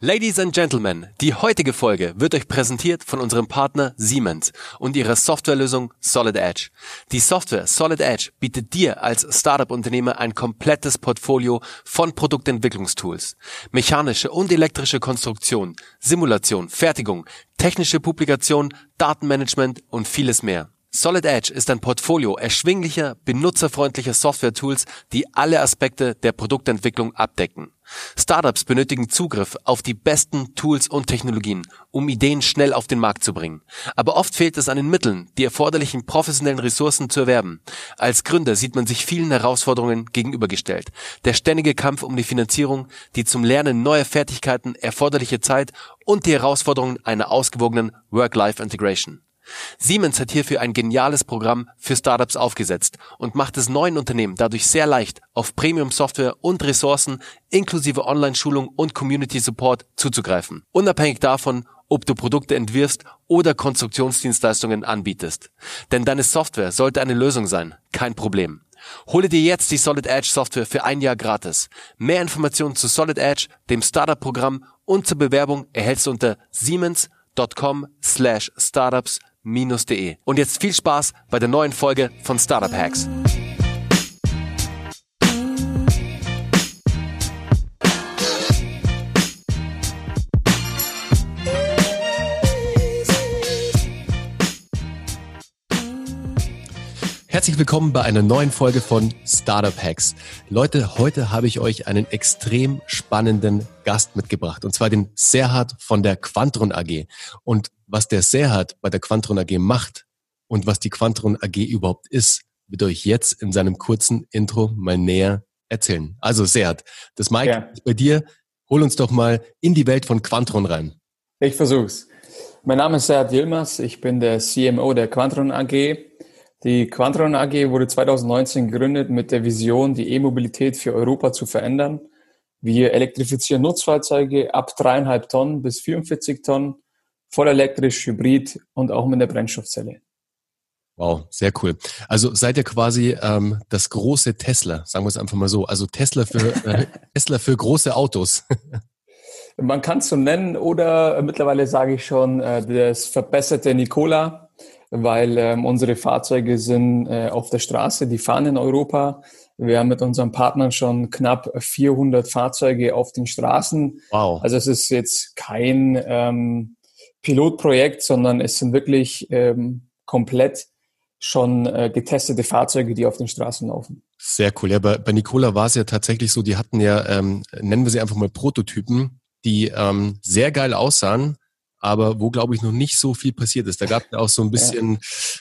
Ladies and Gentlemen, die heutige Folge wird euch präsentiert von unserem Partner Siemens und ihrer Softwarelösung Solid Edge. Die Software Solid Edge bietet dir als Startup-Unternehmer ein komplettes Portfolio von Produktentwicklungstools. Mechanische und elektrische Konstruktion, Simulation, Fertigung, technische Publikation, Datenmanagement und vieles mehr. Solid Edge ist ein Portfolio erschwinglicher, benutzerfreundlicher Software-Tools, die alle Aspekte der Produktentwicklung abdecken. Startups benötigen Zugriff auf die besten Tools und Technologien, um Ideen schnell auf den Markt zu bringen. Aber oft fehlt es an den Mitteln, die erforderlichen professionellen Ressourcen zu erwerben. Als Gründer sieht man sich vielen Herausforderungen gegenübergestellt. Der ständige Kampf um die Finanzierung, die zum Lernen neuer Fertigkeiten erforderliche Zeit und die Herausforderungen einer ausgewogenen Work-Life-Integration. Siemens hat hierfür ein geniales Programm für Startups aufgesetzt und macht es neuen Unternehmen dadurch sehr leicht, auf Premium-Software und Ressourcen inklusive Online-Schulung und Community-Support zuzugreifen. Unabhängig davon, ob du Produkte entwirfst oder Konstruktionsdienstleistungen anbietest. Denn deine Software sollte eine Lösung sein, kein Problem. Hole dir jetzt die Solid Edge Software für ein Jahr gratis. Mehr Informationen zu Solid Edge, dem Startup-Programm und zur Bewerbung erhältst du unter siemens.com slash startups startup-de. Und jetzt viel Spaß bei der neuen Folge von Startup Hacks. Herzlich willkommen bei einer neuen Folge von Startup Hacks. Leute, heute habe ich euch einen extrem spannenden Gast mitgebracht, und zwar den Serhat von der Quantron AG. Und was der Serhat bei der Quantron AG macht und was die Quantron AG überhaupt ist, wird euch jetzt in seinem kurzen Intro mal näher erzählen. Also Serhat, das Mike ja. ist bei dir. Hol uns doch mal in die Welt von Quantron rein. Ich versuch's. Mein Name ist Serhat Yilmaz, ich bin der CMO der Quantron AG. Die Quantron AG wurde 2019 gegründet mit der Vision, die E-Mobilität für Europa zu verändern. Wir elektrifizieren Nutzfahrzeuge ab dreieinhalb Tonnen bis 44 Tonnen, voll elektrisch, hybrid und auch mit der Brennstoffzelle. Wow, sehr cool. Also seid ihr quasi ähm, das große Tesla, sagen wir es einfach mal so. Also Tesla für äh, Tesla für große Autos. Man kann es so nennen oder mittlerweile sage ich schon äh, das verbesserte Nikola weil ähm, unsere Fahrzeuge sind äh, auf der Straße, die fahren in Europa. Wir haben mit unseren Partnern schon knapp 400 Fahrzeuge auf den Straßen. Wow. Also es ist jetzt kein ähm, Pilotprojekt, sondern es sind wirklich ähm, komplett schon äh, getestete Fahrzeuge, die auf den Straßen laufen. Sehr cool. Ja, bei, bei Nicola war es ja tatsächlich so, die hatten ja, ähm, nennen wir sie einfach mal Prototypen, die ähm, sehr geil aussahen, aber wo, glaube ich, noch nicht so viel passiert ist. Da gab es auch so ein bisschen,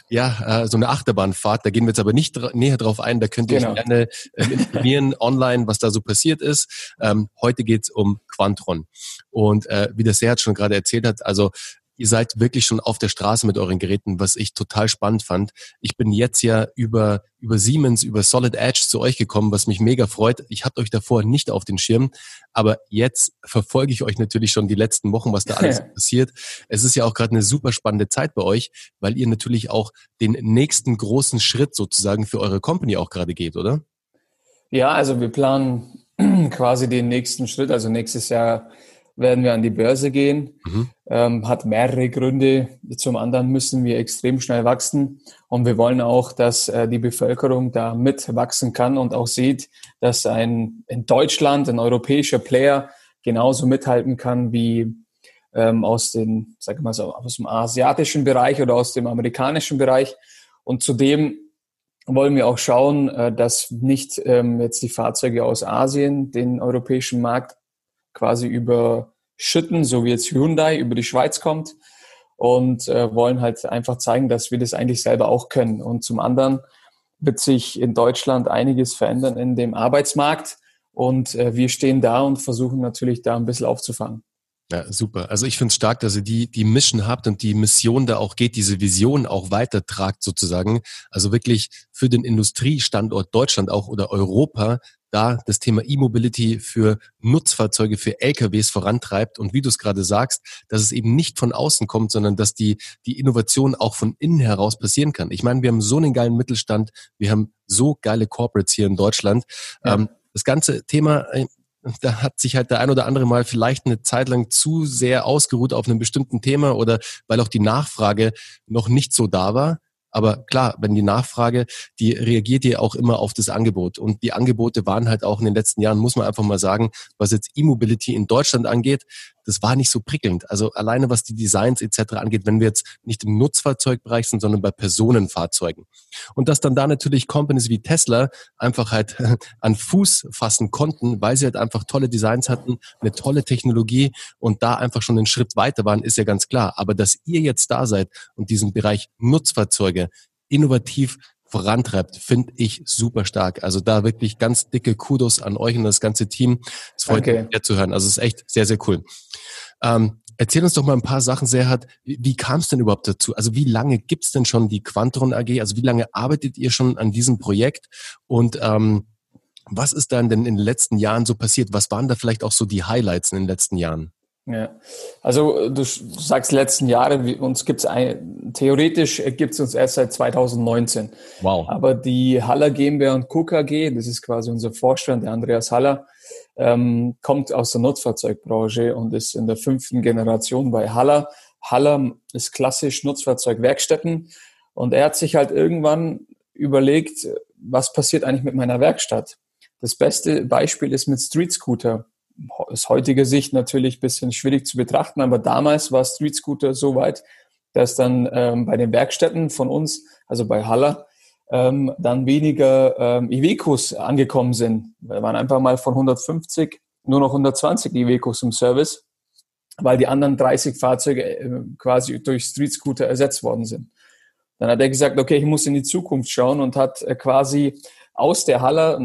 ja, ja äh, so eine Achterbahnfahrt. Da gehen wir jetzt aber nicht dra näher drauf ein. Da könnt ihr genau. euch gerne äh, informieren online, was da so passiert ist. Ähm, heute geht's um Quantron. Und äh, wie das Serhat schon gerade erzählt hat, also ihr seid wirklich schon auf der Straße mit euren Geräten, was ich total spannend fand. Ich bin jetzt ja über, über Siemens, über Solid Edge zu euch gekommen, was mich mega freut. Ich hatte euch davor nicht auf den Schirm, aber jetzt verfolge ich euch natürlich schon die letzten Wochen, was da alles passiert. Es ist ja auch gerade eine super spannende Zeit bei euch, weil ihr natürlich auch den nächsten großen Schritt sozusagen für eure Company auch gerade geht, oder? Ja, also wir planen quasi den nächsten Schritt, also nächstes Jahr werden wir an die Börse gehen. Mhm. Ähm, hat mehrere Gründe. Zum anderen müssen wir extrem schnell wachsen und wir wollen auch, dass äh, die Bevölkerung da mitwachsen kann und auch sieht, dass ein in Deutschland ein europäischer Player genauso mithalten kann wie ähm, aus den, sag ich mal so, aus dem asiatischen Bereich oder aus dem amerikanischen Bereich. Und zudem wollen wir auch schauen, äh, dass nicht ähm, jetzt die Fahrzeuge aus Asien den europäischen Markt quasi überschütten, so wie jetzt Hyundai über die Schweiz kommt und äh, wollen halt einfach zeigen, dass wir das eigentlich selber auch können. Und zum anderen wird sich in Deutschland einiges verändern in dem Arbeitsmarkt und äh, wir stehen da und versuchen natürlich da ein bisschen aufzufangen. Ja, super. Also ich finde es stark, dass ihr die, die Mission habt und die Mission da auch geht, diese Vision auch weitertragt sozusagen. Also wirklich für den Industriestandort Deutschland auch oder Europa da das Thema E-Mobility für Nutzfahrzeuge, für LKWs vorantreibt und wie du es gerade sagst, dass es eben nicht von außen kommt, sondern dass die, die Innovation auch von innen heraus passieren kann. Ich meine, wir haben so einen geilen Mittelstand, wir haben so geile Corporates hier in Deutschland. Ja. Ähm, das ganze Thema, äh, da hat sich halt der ein oder andere mal vielleicht eine Zeit lang zu sehr ausgeruht auf einem bestimmten Thema oder weil auch die Nachfrage noch nicht so da war. Aber klar, wenn die Nachfrage, die reagiert ja auch immer auf das Angebot. Und die Angebote waren halt auch in den letzten Jahren, muss man einfach mal sagen, was jetzt E-Mobility in Deutschland angeht, das war nicht so prickelnd. Also alleine was die Designs etc. angeht, wenn wir jetzt nicht im Nutzfahrzeugbereich sind, sondern bei Personenfahrzeugen. Und dass dann da natürlich Companies wie Tesla einfach halt an Fuß fassen konnten, weil sie halt einfach tolle Designs hatten, eine tolle Technologie und da einfach schon einen Schritt weiter waren, ist ja ganz klar. Aber dass ihr jetzt da seid und diesen Bereich Nutzfahrzeuge innovativ vorantreibt, finde ich super stark. Also da wirklich ganz dicke Kudos an euch und das ganze Team. Es freut mich zu hören. Also es ist echt sehr, sehr cool. Ähm, erzähl uns doch mal ein paar Sachen, Serhat. Wie, wie kam es denn überhaupt dazu? Also wie lange gibt's denn schon die Quantron AG? Also wie lange arbeitet ihr schon an diesem Projekt? Und ähm, was ist dann denn in den letzten Jahren so passiert? Was waren da vielleicht auch so die Highlights in den letzten Jahren? Ja, also du sagst letzten Jahre, uns gibt's ein, theoretisch gibt's uns erst seit 2019. Wow. Aber die Haller GmbH und Co. KG, das ist quasi unser Vorstand, der Andreas Haller, ähm, kommt aus der Nutzfahrzeugbranche und ist in der fünften Generation bei Haller. Haller ist klassisch Nutzfahrzeugwerkstätten und er hat sich halt irgendwann überlegt, was passiert eigentlich mit meiner Werkstatt? Das beste Beispiel ist mit Street Scooter aus heutiger Sicht natürlich ein bisschen schwierig zu betrachten, aber damals war Street Scooter so weit, dass dann ähm, bei den Werkstätten von uns, also bei Haller, ähm, dann weniger ähm, Iveco's angekommen sind. Wir waren einfach mal von 150 nur noch 120 Iveco's im Service, weil die anderen 30 Fahrzeuge äh, quasi durch Street Scooter ersetzt worden sind. Dann hat er gesagt, okay, ich muss in die Zukunft schauen und hat äh, quasi aus der Haller,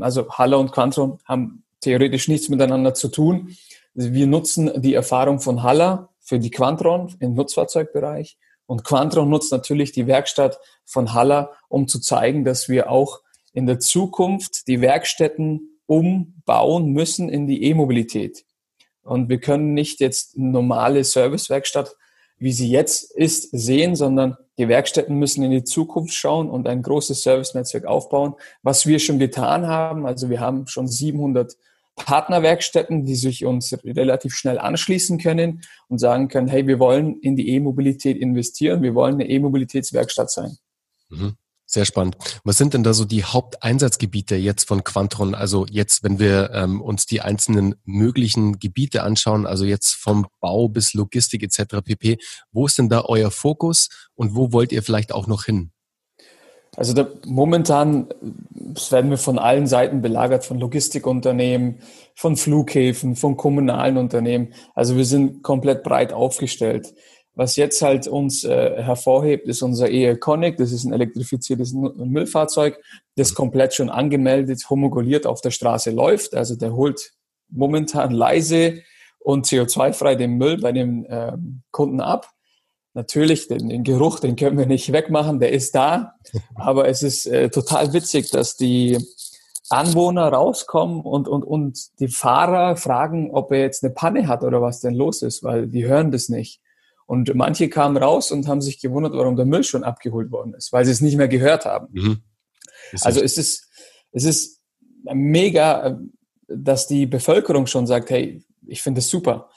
also Haller und Quantron haben theoretisch nichts miteinander zu tun. Wir nutzen die Erfahrung von Haller für die Quantron im Nutzfahrzeugbereich und Quantron nutzt natürlich die Werkstatt von Haller, um zu zeigen, dass wir auch in der Zukunft die Werkstätten umbauen müssen in die E-Mobilität. Und wir können nicht jetzt normale Servicewerkstatt, wie sie jetzt ist, sehen, sondern die Werkstätten müssen in die Zukunft schauen und ein großes Servicenetzwerk aufbauen, was wir schon getan haben. Also wir haben schon 700 Partnerwerkstätten, die sich uns relativ schnell anschließen können und sagen können, hey, wir wollen in die E-Mobilität investieren, wir wollen eine E-Mobilitätswerkstatt sein. Mhm. Sehr spannend. Was sind denn da so die Haupteinsatzgebiete jetzt von Quantron? Also jetzt, wenn wir ähm, uns die einzelnen möglichen Gebiete anschauen, also jetzt vom Bau bis Logistik etc. pp. Wo ist denn da euer Fokus und wo wollt ihr vielleicht auch noch hin? Also da, momentan werden wir von allen Seiten belagert, von Logistikunternehmen, von Flughäfen, von kommunalen Unternehmen. Also wir sind komplett breit aufgestellt. Was jetzt halt uns äh, hervorhebt, ist unser E-Iconic. Das ist ein elektrifiziertes Müllfahrzeug, das komplett schon angemeldet, homoguliert auf der Straße läuft. Also der holt momentan leise und CO2-frei den Müll bei dem äh, Kunden ab. Natürlich, den, den, Geruch, den können wir nicht wegmachen, der ist da. Aber es ist äh, total witzig, dass die Anwohner rauskommen und, und, und die Fahrer fragen, ob er jetzt eine Panne hat oder was denn los ist, weil die hören das nicht. Und manche kamen raus und haben sich gewundert, warum der Müll schon abgeholt worden ist, weil sie es nicht mehr gehört haben. Mhm. Also es ist, es ist mega, äh, dass die Bevölkerung schon sagt, hey, ich finde es super.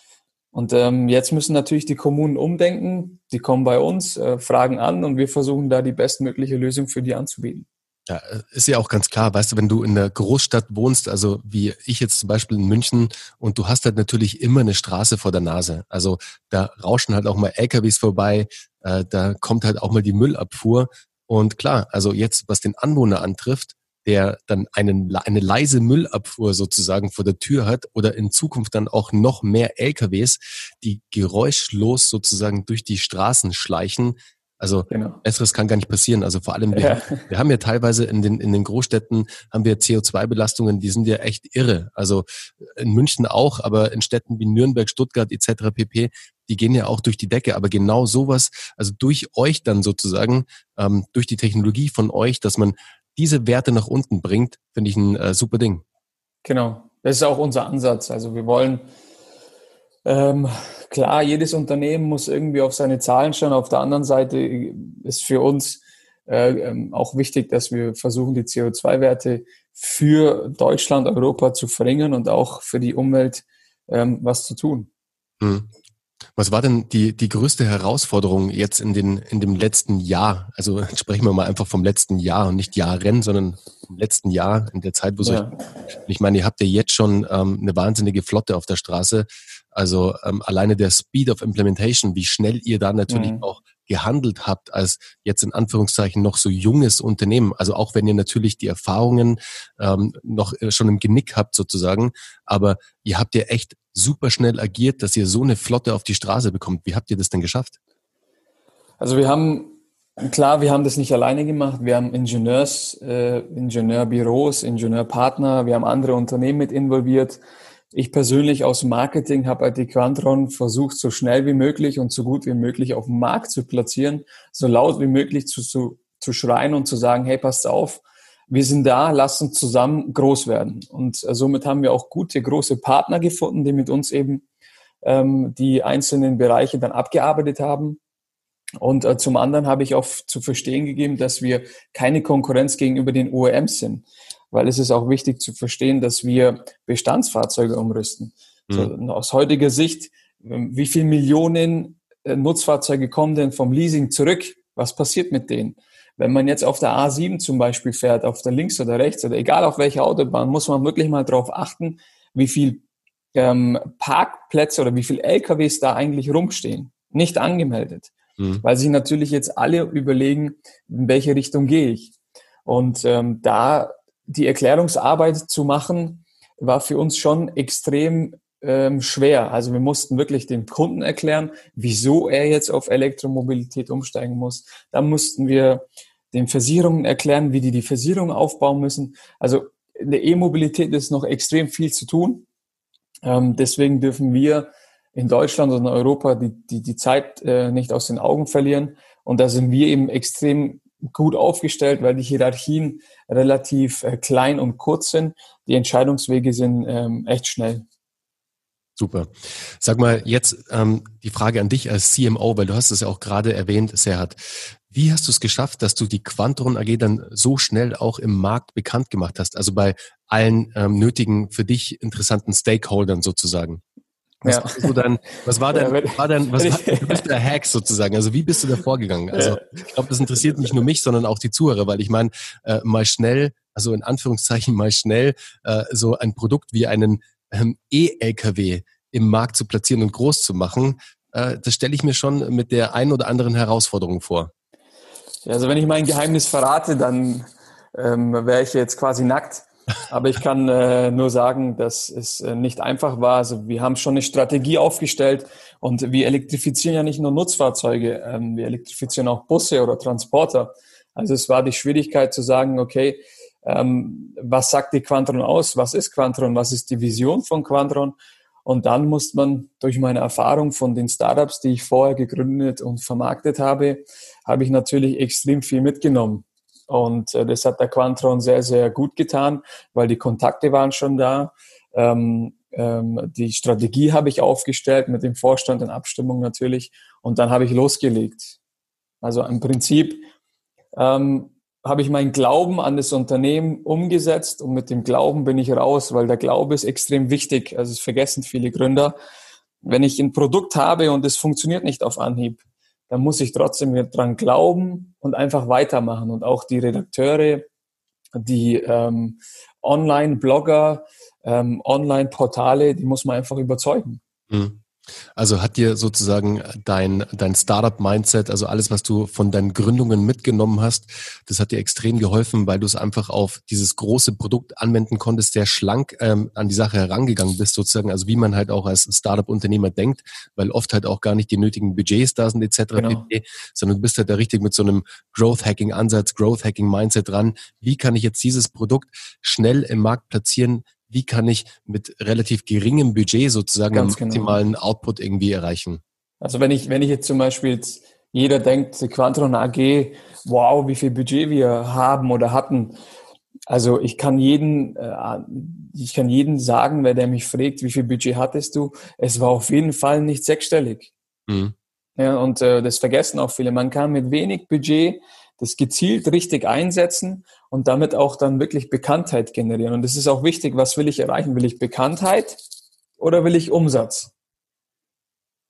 Und ähm, jetzt müssen natürlich die Kommunen umdenken. Die kommen bei uns, äh, fragen an und wir versuchen da die bestmögliche Lösung für die anzubieten. Ja, ist ja auch ganz klar, weißt du, wenn du in der Großstadt wohnst, also wie ich jetzt zum Beispiel in München, und du hast halt natürlich immer eine Straße vor der Nase. Also da rauschen halt auch mal LKWs vorbei, äh, da kommt halt auch mal die Müllabfuhr. Und klar, also jetzt, was den Anwohner antrifft, der dann einen, eine leise Müllabfuhr sozusagen vor der Tür hat oder in Zukunft dann auch noch mehr LKWs, die geräuschlos sozusagen durch die Straßen schleichen. Also genau. besseres kann gar nicht passieren. Also vor allem, wir, ja. wir haben ja teilweise in den, in den Großstädten haben wir CO2-Belastungen, die sind ja echt irre. Also in München auch, aber in Städten wie Nürnberg, Stuttgart etc. pp., die gehen ja auch durch die Decke. Aber genau sowas, also durch euch dann sozusagen, ähm, durch die Technologie von euch, dass man diese Werte nach unten bringt, finde ich ein äh, super Ding. Genau, das ist auch unser Ansatz. Also wir wollen, ähm, klar, jedes Unternehmen muss irgendwie auf seine Zahlen schauen. Auf der anderen Seite ist für uns äh, ähm, auch wichtig, dass wir versuchen, die CO2-Werte für Deutschland, Europa zu verringern und auch für die Umwelt ähm, was zu tun. Hm. Was war denn die, die größte Herausforderung jetzt in, den, in dem letzten Jahr? Also sprechen wir mal einfach vom letzten Jahr und nicht Jahren, sondern im letzten Jahr, in der Zeit, wo ja. euch, ich meine, ihr habt ja jetzt schon ähm, eine wahnsinnige Flotte auf der Straße. Also ähm, alleine der Speed of Implementation, wie schnell ihr da natürlich mhm. auch gehandelt habt als jetzt in Anführungszeichen noch so junges Unternehmen. Also auch wenn ihr natürlich die Erfahrungen ähm, noch äh, schon im Genick habt sozusagen, aber ihr habt ja echt super schnell agiert, dass ihr so eine Flotte auf die Straße bekommt. Wie habt ihr das denn geschafft? Also wir haben Klar, wir haben das nicht alleine gemacht. Wir haben Ingenieurs, äh, Ingenieurbüros, Ingenieurpartner, wir haben andere Unternehmen mit involviert. Ich persönlich aus Marketing habe bei Dequantron versucht, so schnell wie möglich und so gut wie möglich auf dem Markt zu platzieren, so laut wie möglich zu, zu, zu schreien und zu sagen, hey, passt auf, wir sind da, lasst uns zusammen groß werden. Und äh, somit haben wir auch gute, große Partner gefunden, die mit uns eben ähm, die einzelnen Bereiche dann abgearbeitet haben. Und äh, zum anderen habe ich auch zu verstehen gegeben, dass wir keine Konkurrenz gegenüber den OEMs sind weil es ist auch wichtig zu verstehen, dass wir Bestandsfahrzeuge umrüsten. Mhm. So, aus heutiger Sicht, ähm, wie viele Millionen äh, Nutzfahrzeuge kommen denn vom Leasing zurück? Was passiert mit denen? Wenn man jetzt auf der A7 zum Beispiel fährt, auf der links oder rechts oder egal auf welcher Autobahn, muss man wirklich mal darauf achten, wie viel ähm, Parkplätze oder wie viel LKWs da eigentlich rumstehen. Nicht angemeldet. Mhm. Weil sich natürlich jetzt alle überlegen, in welche Richtung gehe ich. Und ähm, da die Erklärungsarbeit zu machen, war für uns schon extrem ähm, schwer. Also wir mussten wirklich dem Kunden erklären, wieso er jetzt auf Elektromobilität umsteigen muss. Dann mussten wir den Versicherungen erklären, wie die die Versicherung aufbauen müssen. Also in der E-Mobilität ist noch extrem viel zu tun. Ähm, deswegen dürfen wir in Deutschland und in Europa die, die, die Zeit äh, nicht aus den Augen verlieren. Und da sind wir eben extrem gut aufgestellt, weil die Hierarchien relativ äh, klein und kurz sind. Die Entscheidungswege sind ähm, echt schnell. Super. Sag mal jetzt ähm, die Frage an dich als CMO, weil du hast es ja auch gerade erwähnt, Serhat. Wie hast du es geschafft, dass du die Quantron AG dann so schnell auch im Markt bekannt gemacht hast? Also bei allen ähm, nötigen für dich interessanten Stakeholdern sozusagen. Was, ja. war so dein, was war dein, ja, war dein was war, du bist der Hack sozusagen? Also wie bist du da vorgegangen? Also ich glaube, das interessiert nicht nur mich, sondern auch die Zuhörer, weil ich meine, äh, mal schnell, also in Anführungszeichen mal schnell, äh, so ein Produkt wie einen ähm, E-LKW im Markt zu platzieren und groß zu machen, äh, das stelle ich mir schon mit der einen oder anderen Herausforderung vor. Also wenn ich mein Geheimnis verrate, dann ähm, wäre ich jetzt quasi nackt. Aber ich kann äh, nur sagen, dass es äh, nicht einfach war. Also wir haben schon eine Strategie aufgestellt und wir elektrifizieren ja nicht nur Nutzfahrzeuge, ähm, wir elektrifizieren auch Busse oder Transporter. Also es war die Schwierigkeit zu sagen, okay, ähm, was sagt die Quantron aus? Was ist Quantron? Was ist die Vision von Quantron? Und dann muss man durch meine Erfahrung von den Startups, die ich vorher gegründet und vermarktet habe, habe ich natürlich extrem viel mitgenommen. Und äh, das hat der Quantron sehr, sehr gut getan, weil die Kontakte waren schon da. Ähm, ähm, die Strategie habe ich aufgestellt mit dem Vorstand in Abstimmung natürlich. Und dann habe ich losgelegt. Also im Prinzip ähm, habe ich meinen Glauben an das Unternehmen umgesetzt und mit dem Glauben bin ich raus, weil der Glaube ist extrem wichtig. Also es vergessen viele Gründer. Wenn ich ein Produkt habe und es funktioniert nicht auf Anhieb, dann muss ich trotzdem dran glauben und einfach weitermachen. Und auch die Redakteure, die ähm, Online-Blogger, ähm, Online-Portale, die muss man einfach überzeugen. Mhm. Also hat dir sozusagen dein, dein Startup-Mindset, also alles, was du von deinen Gründungen mitgenommen hast, das hat dir extrem geholfen, weil du es einfach auf dieses große Produkt anwenden konntest, sehr schlank ähm, an die Sache herangegangen bist, sozusagen, also wie man halt auch als Startup-Unternehmer denkt, weil oft halt auch gar nicht die nötigen Budgets da sind, etc., genau. sondern du bist halt da richtig mit so einem Growth-Hacking-Ansatz, Growth-Hacking-Mindset dran. Wie kann ich jetzt dieses Produkt schnell im Markt platzieren, wie kann ich mit relativ geringem Budget sozusagen Ganz einen maximalen genau. Output irgendwie erreichen? Also wenn ich, wenn ich jetzt zum Beispiel jetzt, jeder denkt, Quantron AG, wow, wie viel Budget wir haben oder hatten. Also ich kann jeden, äh, ich kann jeden sagen, wer der mich fragt, wie viel Budget hattest du? Es war auf jeden Fall nicht sechsstellig. Mhm. Ja, und äh, das vergessen auch viele. Man kann mit wenig Budget das gezielt richtig einsetzen und damit auch dann wirklich Bekanntheit generieren. Und das ist auch wichtig, was will ich erreichen? Will ich Bekanntheit oder will ich Umsatz?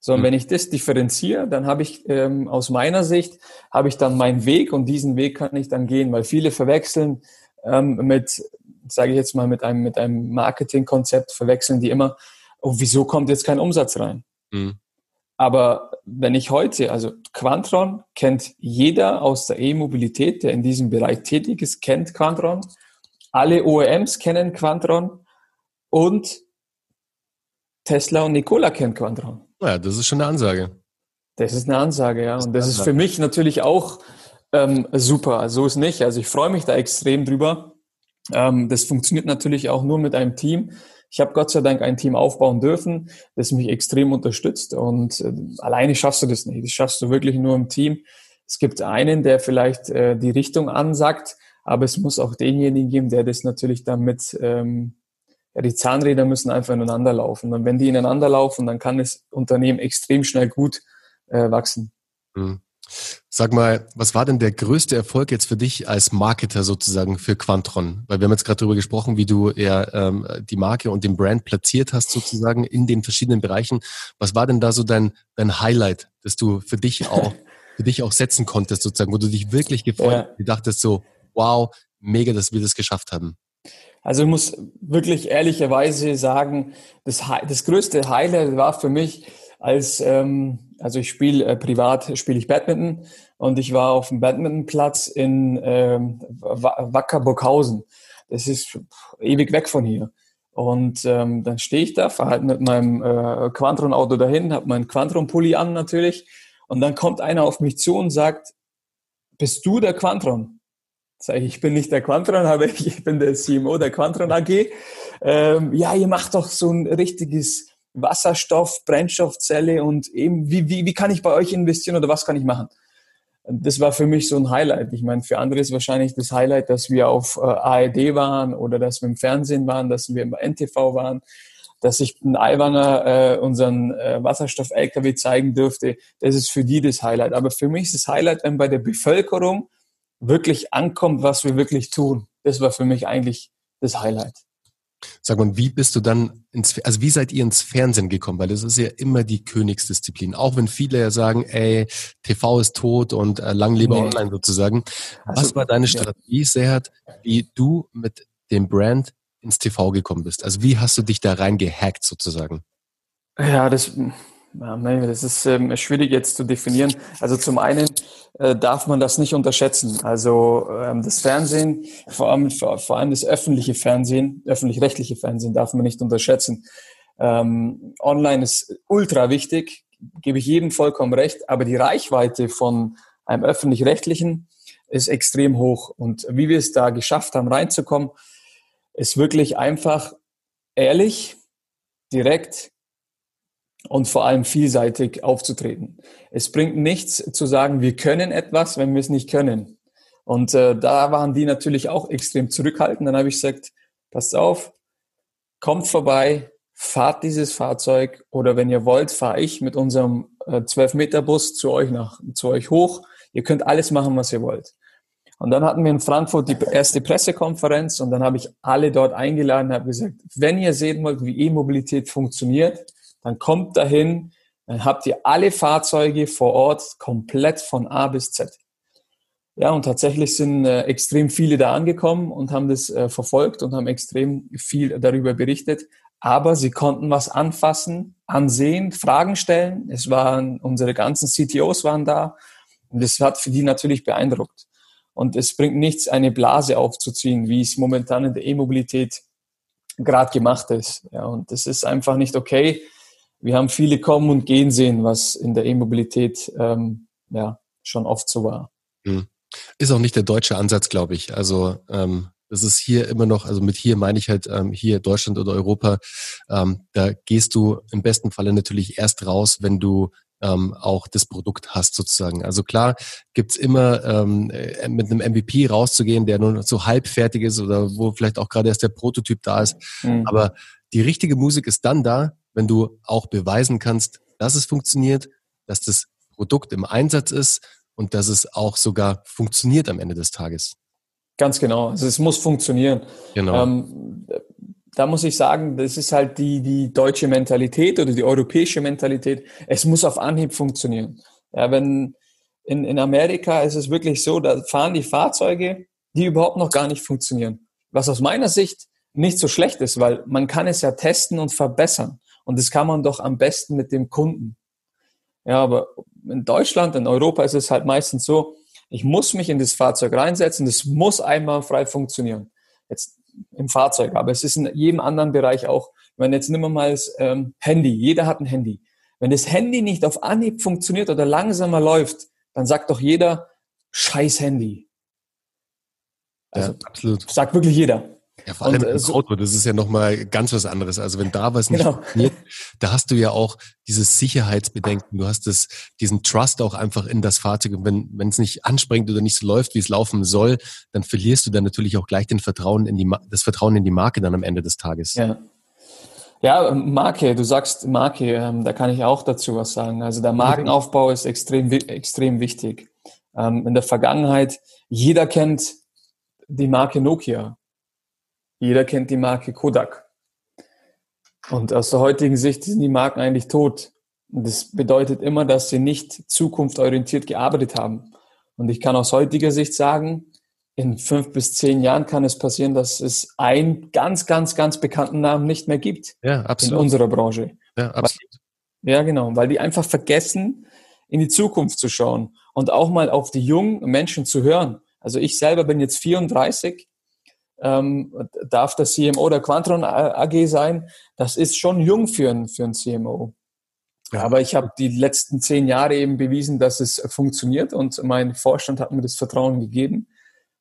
So, und mhm. wenn ich das differenziere, dann habe ich ähm, aus meiner Sicht, habe ich dann meinen Weg und diesen Weg kann ich dann gehen, weil viele verwechseln ähm, mit, sage ich jetzt mal, mit einem, mit einem Marketingkonzept, verwechseln die immer, oh, wieso kommt jetzt kein Umsatz rein? Mhm. Aber wenn ich heute, also Quantron kennt jeder aus der E-Mobilität, der in diesem Bereich tätig ist, kennt Quantron. Alle OEMs kennen Quantron und Tesla und Nikola kennen Quantron. Ja, das ist schon eine Ansage. Das ist eine Ansage, ja. Und das ist für mich natürlich auch ähm, super. So ist nicht. Also ich freue mich da extrem drüber. Ähm, das funktioniert natürlich auch nur mit einem Team. Ich habe Gott sei Dank ein Team aufbauen dürfen, das mich extrem unterstützt. Und äh, alleine schaffst du das nicht. Das schaffst du wirklich nur im Team. Es gibt einen, der vielleicht äh, die Richtung ansagt, aber es muss auch denjenigen geben, der das natürlich damit, ähm, ja, die Zahnräder müssen einfach ineinander laufen. Und wenn die ineinander laufen, dann kann das Unternehmen extrem schnell gut äh, wachsen. Mhm. Sag mal, was war denn der größte Erfolg jetzt für dich als Marketer sozusagen für Quantron? Weil wir haben jetzt gerade darüber gesprochen, wie du ja ähm, die Marke und den Brand platziert hast sozusagen in den verschiedenen Bereichen. Was war denn da so dein, dein Highlight, das du für dich auch für dich auch setzen konntest sozusagen, wo du dich wirklich gefreut, ja. dachtest so, wow, mega, dass wir das geschafft haben? Also ich muss wirklich ehrlicherweise sagen, das, das größte Highlight war für mich, als ähm, also ich spiele äh, privat spiele ich Badminton und ich war auf dem Badmintonplatz in ähm, Wackerburghausen. Das ist ewig weg von hier. Und ähm, dann stehe ich da, fahre halt mit meinem äh, Quantron-Auto dahin, habe meinen Quantron-Pulli an natürlich. Und dann kommt einer auf mich zu und sagt, bist du der Quantron? Sag ich, ich bin nicht der Quantron, aber ich bin der CMO der Quantron AG. Ähm, ja, ihr macht doch so ein richtiges Wasserstoff, Brennstoffzelle und eben, wie, wie, wie kann ich bei euch investieren oder was kann ich machen? Das war für mich so ein Highlight. Ich meine, für andere ist wahrscheinlich das Highlight, dass wir auf äh, ARD waren oder dass wir im Fernsehen waren, dass wir im NTV waren, dass ich einen Albaner äh, unseren äh, Wasserstoff-LKW zeigen dürfte. Das ist für die das Highlight. Aber für mich ist das Highlight, wenn bei der Bevölkerung wirklich ankommt, was wir wirklich tun. Das war für mich eigentlich das Highlight. Sag mal, wie bist du dann ins, also wie seid ihr ins Fernsehen gekommen? Weil das ist ja immer die Königsdisziplin. Auch wenn viele ja sagen, ey, TV ist tot und äh, lang lebe nee. online sozusagen. Was also, war deine Strategie, ja. Serhat, wie du mit dem Brand ins TV gekommen bist? Also wie hast du dich da reingehackt sozusagen? Ja, das, nee, das ist ähm, schwierig jetzt zu definieren. Also zum einen äh, darf man das nicht unterschätzen. Also ähm, das Fernsehen, vor allem, vor, vor allem das öffentliche Fernsehen, öffentlich-rechtliche Fernsehen darf man nicht unterschätzen. Ähm, online ist ultra wichtig, gebe ich jedem vollkommen recht, aber die Reichweite von einem öffentlich-rechtlichen ist extrem hoch. Und wie wir es da geschafft haben, reinzukommen, ist wirklich einfach ehrlich, direkt, und vor allem vielseitig aufzutreten. Es bringt nichts zu sagen, wir können etwas, wenn wir es nicht können. Und äh, da waren die natürlich auch extrem zurückhaltend. Dann habe ich gesagt, passt auf, kommt vorbei, fahrt dieses Fahrzeug oder wenn ihr wollt, fahre ich mit unserem äh, 12-Meter-Bus zu euch nach, zu euch hoch. Ihr könnt alles machen, was ihr wollt. Und dann hatten wir in Frankfurt die erste Pressekonferenz und dann habe ich alle dort eingeladen und habe gesagt, wenn ihr sehen wollt, wie E-Mobilität funktioniert, dann kommt dahin, dann habt ihr alle Fahrzeuge vor Ort komplett von A bis Z. Ja, und tatsächlich sind äh, extrem viele da angekommen und haben das äh, verfolgt und haben extrem viel darüber berichtet. Aber sie konnten was anfassen, ansehen, Fragen stellen. Es waren, unsere ganzen CTOs waren da. Und das hat für die natürlich beeindruckt. Und es bringt nichts, eine Blase aufzuziehen, wie es momentan in der E-Mobilität gerade gemacht ist. Ja, und das ist einfach nicht okay wir haben viele kommen und gehen sehen, was in der E-Mobilität ähm, ja schon oft so war. Hm. Ist auch nicht der deutsche Ansatz, glaube ich. Also ähm, das ist hier immer noch, also mit hier meine ich halt ähm, hier Deutschland oder Europa, ähm, da gehst du im besten Falle natürlich erst raus, wenn du ähm, auch das Produkt hast sozusagen. Also klar gibt's immer ähm, äh, mit einem MVP rauszugehen, der nur so halb fertig ist oder wo vielleicht auch gerade erst der Prototyp da ist. Mhm. Aber die richtige Musik ist dann da, wenn du auch beweisen kannst, dass es funktioniert, dass das Produkt im Einsatz ist und dass es auch sogar funktioniert am Ende des Tages. Ganz genau. Also es muss funktionieren. Genau. Ähm, da muss ich sagen, das ist halt die, die deutsche Mentalität oder die europäische Mentalität. Es muss auf Anhieb funktionieren. Ja, wenn in, in Amerika ist es wirklich so, da fahren die Fahrzeuge, die überhaupt noch gar nicht funktionieren. Was aus meiner Sicht nicht so schlecht ist, weil man kann es ja testen und verbessern. Und das kann man doch am besten mit dem Kunden. Ja, aber in Deutschland, in Europa ist es halt meistens so, ich muss mich in das Fahrzeug reinsetzen, das muss einmal frei funktionieren. Jetzt im Fahrzeug, aber es ist in jedem anderen Bereich auch. Wenn jetzt nehmen wir mal das ähm, Handy, jeder hat ein Handy. Wenn das Handy nicht auf Anhieb funktioniert oder langsamer läuft, dann sagt doch jeder, scheiß Handy. Also, ja, absolut. Sagt wirklich jeder. Ja, vor allem und, im äh, Auto, das ist ja nochmal ganz was anderes. Also wenn da was nicht genau. funktioniert, da hast du ja auch dieses Sicherheitsbedenken, du hast das, diesen Trust auch einfach in das Fahrzeug. Und wenn wenn es nicht anspringt oder nicht so läuft, wie es laufen soll, dann verlierst du dann natürlich auch gleich den Vertrauen in die, das Vertrauen in die Marke dann am Ende des Tages. Ja. Ja, Marke, du sagst Marke, ähm, da kann ich auch dazu was sagen. Also der Markenaufbau ist extrem, extrem wichtig. Ähm, in der Vergangenheit, jeder kennt die Marke Nokia. Jeder kennt die Marke Kodak. Und aus der heutigen Sicht sind die Marken eigentlich tot. Und das bedeutet immer, dass sie nicht zukunftsorientiert gearbeitet haben. Und ich kann aus heutiger Sicht sagen, in fünf bis zehn Jahren kann es passieren, dass es einen ganz, ganz, ganz bekannten Namen nicht mehr gibt. Ja, absolut. In unserer Branche. Ja, absolut. Weil, ja, genau. Weil die einfach vergessen, in die Zukunft zu schauen und auch mal auf die jungen Menschen zu hören. Also ich selber bin jetzt 34 ähm, darf der CMO der Quantron AG sein. Das ist schon jung für ein, für ein CMO. Ja. Aber ich habe die letzten zehn Jahre eben bewiesen, dass es funktioniert und mein Vorstand hat mir das Vertrauen gegeben.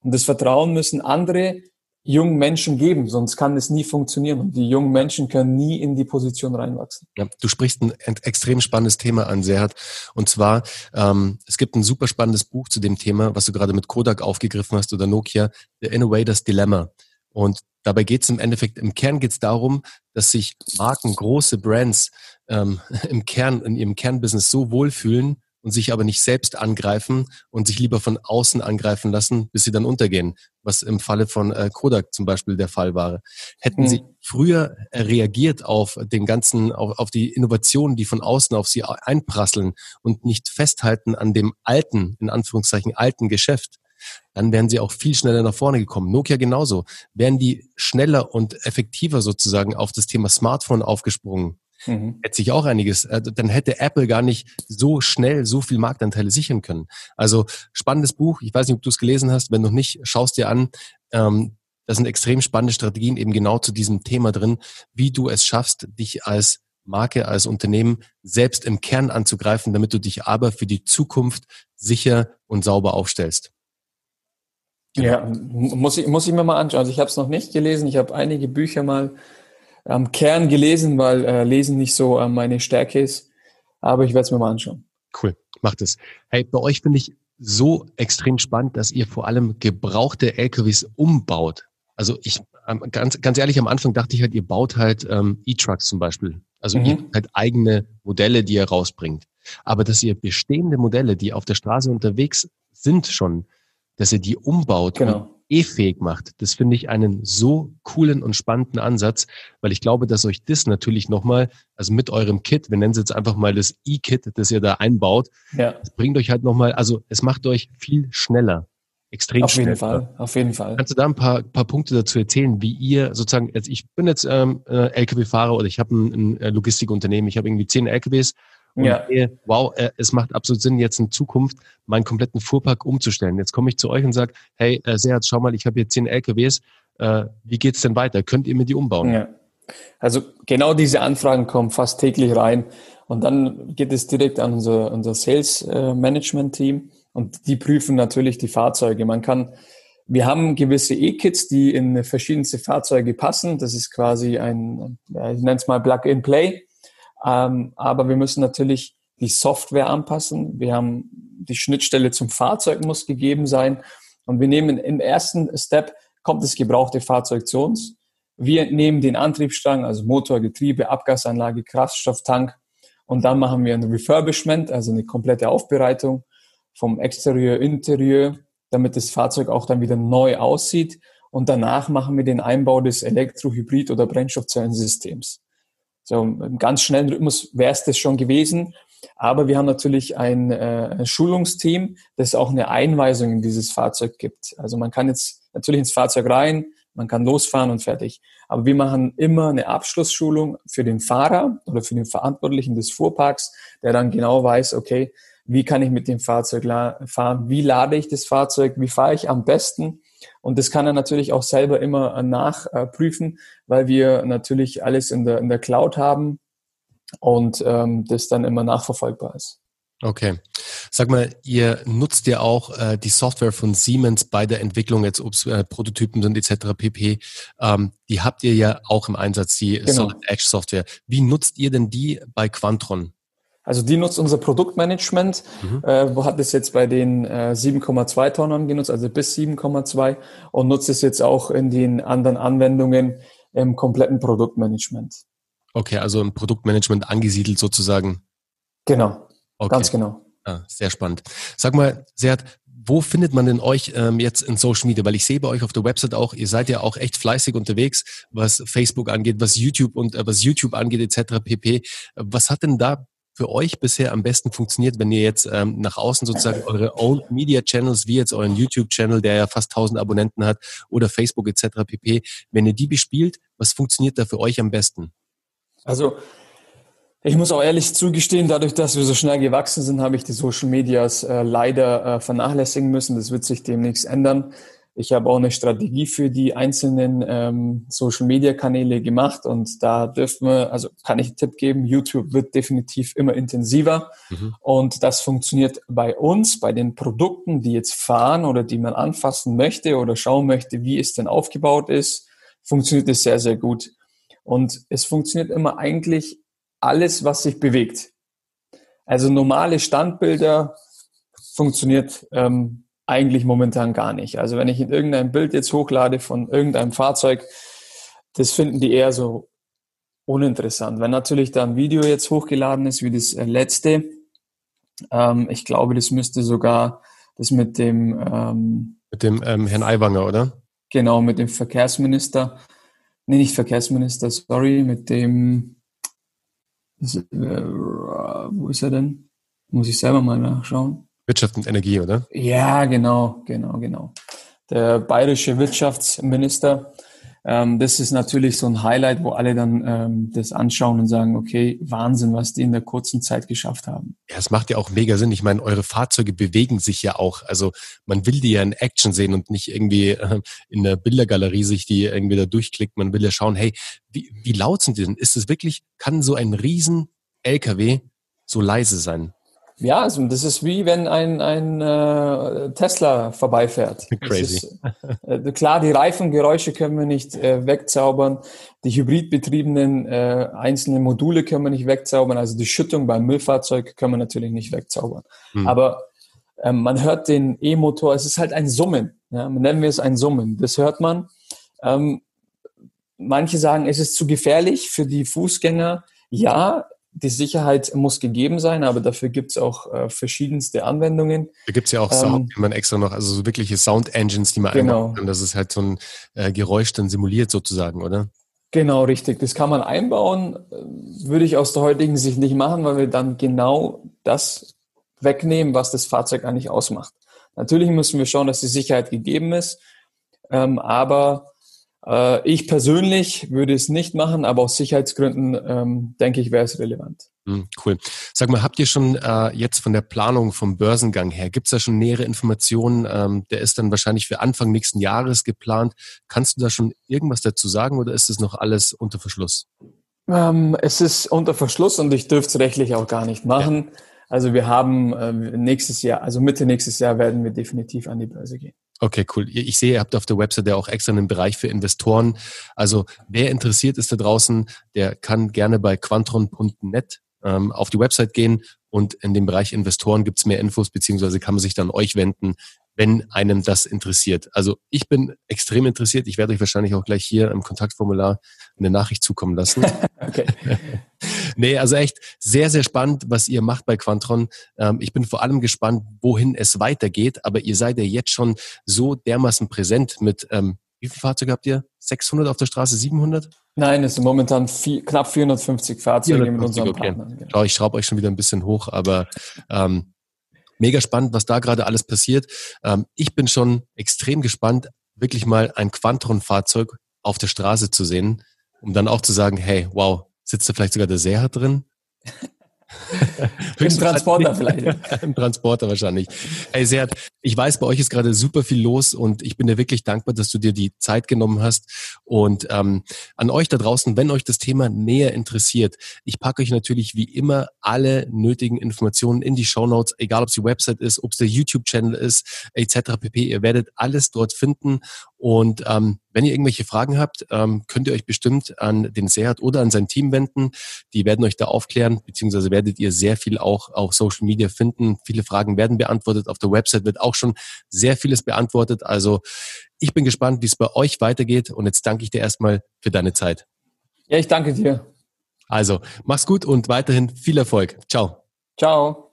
Und das Vertrauen müssen andere jungen Menschen geben, sonst kann es nie funktionieren. Und die jungen Menschen können nie in die Position reinwachsen. Ja, du sprichst ein extrem spannendes Thema an, Serhat. Und zwar, ähm, es gibt ein super spannendes Buch zu dem Thema, was du gerade mit Kodak aufgegriffen hast oder Nokia, The Innovators Dilemma. Und dabei geht es im Endeffekt, im Kern geht es darum, dass sich Marken, große Brands ähm, im Kern, in ihrem Kernbusiness so wohlfühlen, und sich aber nicht selbst angreifen und sich lieber von außen angreifen lassen, bis sie dann untergehen, was im Falle von äh, Kodak zum Beispiel der Fall war. Hätten mhm. sie früher reagiert auf den ganzen, auf, auf die Innovationen, die von außen auf sie einprasseln und nicht festhalten an dem alten, in Anführungszeichen alten Geschäft, dann wären sie auch viel schneller nach vorne gekommen. Nokia genauso. Wären die schneller und effektiver sozusagen auf das Thema Smartphone aufgesprungen, Mhm. Hätte sich auch einiges, äh, dann hätte Apple gar nicht so schnell so viel Marktanteile sichern können. Also spannendes Buch. Ich weiß nicht, ob du es gelesen hast. Wenn noch nicht, schaust dir an. Ähm, da sind extrem spannende Strategien eben genau zu diesem Thema drin, wie du es schaffst, dich als Marke, als Unternehmen selbst im Kern anzugreifen, damit du dich aber für die Zukunft sicher und sauber aufstellst. Ja, muss ich, muss ich mir mal anschauen. Also ich habe es noch nicht gelesen. Ich habe einige Bücher mal am Kern gelesen, weil äh, Lesen nicht so äh, meine Stärke ist. Aber ich werde es mir mal anschauen. Cool, macht es. Hey, bei euch finde ich so extrem spannend, dass ihr vor allem gebrauchte LKWs umbaut. Also ich ähm, ganz, ganz ehrlich, am Anfang dachte ich halt, ihr baut halt ähm, E-Trucks zum Beispiel. Also mhm. ihr halt eigene Modelle, die ihr rausbringt. Aber dass ihr bestehende Modelle, die auf der Straße unterwegs sind schon, dass ihr die umbaut genau e-fähig macht. Das finde ich einen so coolen und spannenden Ansatz, weil ich glaube, dass euch das natürlich nochmal, also mit eurem Kit, wir nennen es jetzt einfach mal das E-Kit, das ihr da einbaut, ja. das bringt euch halt nochmal, also es macht euch viel schneller. Extrem auf schnell. jeden Fall, auf jeden Fall. Kannst du da ein paar, paar Punkte dazu erzählen, wie ihr sozusagen, also ich bin jetzt ähm, äh, LKW-Fahrer oder ich habe ein, ein äh, Logistikunternehmen, ich habe irgendwie zehn LKWs und ja. sehe, wow, äh, es macht absolut Sinn, jetzt in Zukunft meinen kompletten Fuhrpark umzustellen. Jetzt komme ich zu euch und sage, hey, äh, Serhat, schau mal, ich habe hier zehn LKWs. Äh, wie geht's denn weiter? Könnt ihr mir die umbauen? Ja. Also genau diese Anfragen kommen fast täglich rein. Und dann geht es direkt an unser, unser Sales äh, Management Team und die prüfen natürlich die Fahrzeuge. Man kann, wir haben gewisse E-Kits, die in verschiedenste Fahrzeuge passen. Das ist quasi ein, ich nenne es mal Plug-in-Play. Ähm, aber wir müssen natürlich die Software anpassen. Wir haben die Schnittstelle zum Fahrzeug muss gegeben sein. Und wir nehmen im ersten Step kommt das gebrauchte Fahrzeug zu uns. Wir nehmen den Antriebsstrang, also Motor, Getriebe, Abgasanlage, Kraftstofftank und dann machen wir ein Refurbishment, also eine komplette Aufbereitung vom Exterieur, Interieur, damit das Fahrzeug auch dann wieder neu aussieht. Und danach machen wir den Einbau des Elektrohybrid- oder Brennstoffzellensystems. So im ganz schnellen Rhythmus wäre es das schon gewesen. Aber wir haben natürlich ein, äh, Schulungsteam, das auch eine Einweisung in dieses Fahrzeug gibt. Also man kann jetzt natürlich ins Fahrzeug rein, man kann losfahren und fertig. Aber wir machen immer eine Abschlussschulung für den Fahrer oder für den Verantwortlichen des Fuhrparks, der dann genau weiß, okay, wie kann ich mit dem Fahrzeug fahren, wie lade ich das Fahrzeug, wie fahre ich am besten. Und das kann er natürlich auch selber immer nachprüfen, weil wir natürlich alles in der, in der Cloud haben und ähm, das dann immer nachverfolgbar ist. Okay. Sag mal, ihr nutzt ja auch äh, die Software von Siemens bei der Entwicklung, jetzt ob es äh, Prototypen sind etc. pp. Ähm, die habt ihr ja auch im Einsatz, die genau. Solid Edge Software. Wie nutzt ihr denn die bei Quantron? Also die nutzt unser Produktmanagement, mhm. äh, wo hat es jetzt bei den äh, 7,2 Tonnen genutzt, also bis 7,2 und nutzt es jetzt auch in den anderen Anwendungen im kompletten Produktmanagement. Okay, also im Produktmanagement angesiedelt sozusagen. Genau, okay. ganz genau. Ah, sehr spannend. Sag mal, Seat, wo findet man denn euch ähm, jetzt in Social Media? Weil ich sehe bei euch auf der Website auch, ihr seid ja auch echt fleißig unterwegs, was Facebook angeht, was YouTube und äh, was YouTube angeht etc. pp. Was hat denn da für euch bisher am besten funktioniert, wenn ihr jetzt ähm, nach außen sozusagen eure Own Media Channels, wie jetzt euren YouTube Channel, der ja fast 1000 Abonnenten hat, oder Facebook etc. pp. Wenn ihr die bespielt, was funktioniert da für euch am besten? Also ich muss auch ehrlich zugestehen, dadurch, dass wir so schnell gewachsen sind, habe ich die Social Medias äh, leider äh, vernachlässigen müssen. Das wird sich demnächst ändern. Ich habe auch eine Strategie für die einzelnen ähm, Social Media Kanäle gemacht und da dürfen wir, also kann ich einen Tipp geben, YouTube wird definitiv immer intensiver mhm. und das funktioniert bei uns, bei den Produkten, die jetzt fahren oder die man anfassen möchte oder schauen möchte, wie es denn aufgebaut ist, funktioniert es sehr, sehr gut. Und es funktioniert immer eigentlich alles, was sich bewegt. Also normale Standbilder funktioniert ähm, eigentlich momentan gar nicht. Also wenn ich in irgendein Bild jetzt hochlade von irgendeinem Fahrzeug, das finden die eher so uninteressant. Wenn natürlich da ein Video jetzt hochgeladen ist, wie das äh, letzte, ähm, ich glaube, das müsste sogar das mit dem ähm, mit dem ähm, Herrn Aiwanger, oder? Genau, mit dem Verkehrsminister nee, nicht Verkehrsminister, sorry, mit dem, das, äh, wo ist er denn? Muss ich selber mal nachschauen. Wirtschaft und Energie, oder? Ja, genau, genau, genau. Der bayerische Wirtschaftsminister, ähm, das ist natürlich so ein Highlight, wo alle dann ähm, das anschauen und sagen, okay, Wahnsinn, was die in der kurzen Zeit geschafft haben. Ja, es macht ja auch mega Sinn. Ich meine, eure Fahrzeuge bewegen sich ja auch. Also man will die ja in Action sehen und nicht irgendwie äh, in der Bildergalerie sich die irgendwie da durchklickt. Man will ja schauen, hey, wie, wie laut sind die denn? Ist es wirklich, kann so ein riesen LKW so leise sein? Ja, also das ist wie wenn ein, ein äh, Tesla vorbeifährt. Crazy. Ist, äh, klar, die Reifengeräusche können wir nicht äh, wegzaubern. Die hybridbetriebenen äh, einzelnen Module können wir nicht wegzaubern. Also die Schüttung beim Müllfahrzeug können wir natürlich nicht wegzaubern. Hm. Aber ähm, man hört den E-Motor, es ist halt ein Summen. Ja? Nennen wir es ein Summen. Das hört man. Ähm, manche sagen, es ist zu gefährlich für die Fußgänger. Ja, die Sicherheit muss gegeben sein, aber dafür gibt es auch äh, verschiedenste Anwendungen. Da gibt es ja auch ähm, Sound, die man extra noch, also so wirkliche Sound Engines, die man genau. einbauen kann, dass es halt so ein äh, Geräusch dann simuliert sozusagen, oder? Genau, richtig. Das kann man einbauen. Würde ich aus der heutigen Sicht nicht machen, weil wir dann genau das wegnehmen, was das Fahrzeug eigentlich ausmacht. Natürlich müssen wir schauen, dass die Sicherheit gegeben ist, ähm, aber äh, ich persönlich würde es nicht machen, aber aus Sicherheitsgründen ähm, denke ich, wäre es relevant. Hm, cool. Sag mal, habt ihr schon äh, jetzt von der Planung vom Börsengang her, gibt es da schon nähere Informationen? Ähm, der ist dann wahrscheinlich für Anfang nächsten Jahres geplant. Kannst du da schon irgendwas dazu sagen oder ist es noch alles unter Verschluss? Ähm, es ist unter Verschluss und ich dürfte es rechtlich auch gar nicht machen. Ja. Also wir haben äh, nächstes Jahr, also Mitte nächstes Jahr werden wir definitiv an die Börse gehen. Okay, cool. Ich sehe, ihr habt auf der Website ja auch extra einen Bereich für Investoren. Also wer interessiert ist da draußen, der kann gerne bei quantron.net ähm, auf die Website gehen und in dem Bereich Investoren gibt's mehr Infos, beziehungsweise kann man sich dann euch wenden, wenn einem das interessiert. Also ich bin extrem interessiert. Ich werde euch wahrscheinlich auch gleich hier im Kontaktformular eine Nachricht zukommen lassen. okay. nee, also echt sehr, sehr spannend, was ihr macht bei Quantron. Ähm, ich bin vor allem gespannt, wohin es weitergeht, aber ihr seid ja jetzt schon so dermaßen präsent mit, ähm, wie viele Fahrzeuge habt ihr? 600 auf der Straße, 700? Nein, es sind momentan vier, knapp 450 Fahrzeuge 450, mit unseren okay. Partnern. Genau. Ich schraube euch schon wieder ein bisschen hoch, aber ähm, mega spannend, was da gerade alles passiert. Ähm, ich bin schon extrem gespannt, wirklich mal ein Quantron-Fahrzeug auf der Straße zu sehen, um dann auch zu sagen, hey, wow, sitzt da vielleicht sogar der Seher drin? Im Transporter vielleicht. Im Transporter wahrscheinlich. Hey Seat, ich weiß, bei euch ist gerade super viel los und ich bin dir wirklich dankbar, dass du dir die Zeit genommen hast. Und ähm, an euch da draußen, wenn euch das Thema näher interessiert, ich packe euch natürlich wie immer alle nötigen Informationen in die Show Notes, egal ob es die Website ist, ob es der YouTube-Channel ist, etc. pp. Ihr werdet alles dort finden. Und ähm, wenn ihr irgendwelche Fragen habt, ähm, könnt ihr euch bestimmt an den Seat oder an sein Team wenden. Die werden euch da aufklären, beziehungsweise werdet ihr sehr viel auch auf Social Media finden. Viele Fragen werden beantwortet. Auf der Website wird auch schon sehr vieles beantwortet. Also ich bin gespannt, wie es bei euch weitergeht. Und jetzt danke ich dir erstmal für deine Zeit. Ja, ich danke dir. Also, mach's gut und weiterhin viel Erfolg. Ciao. Ciao.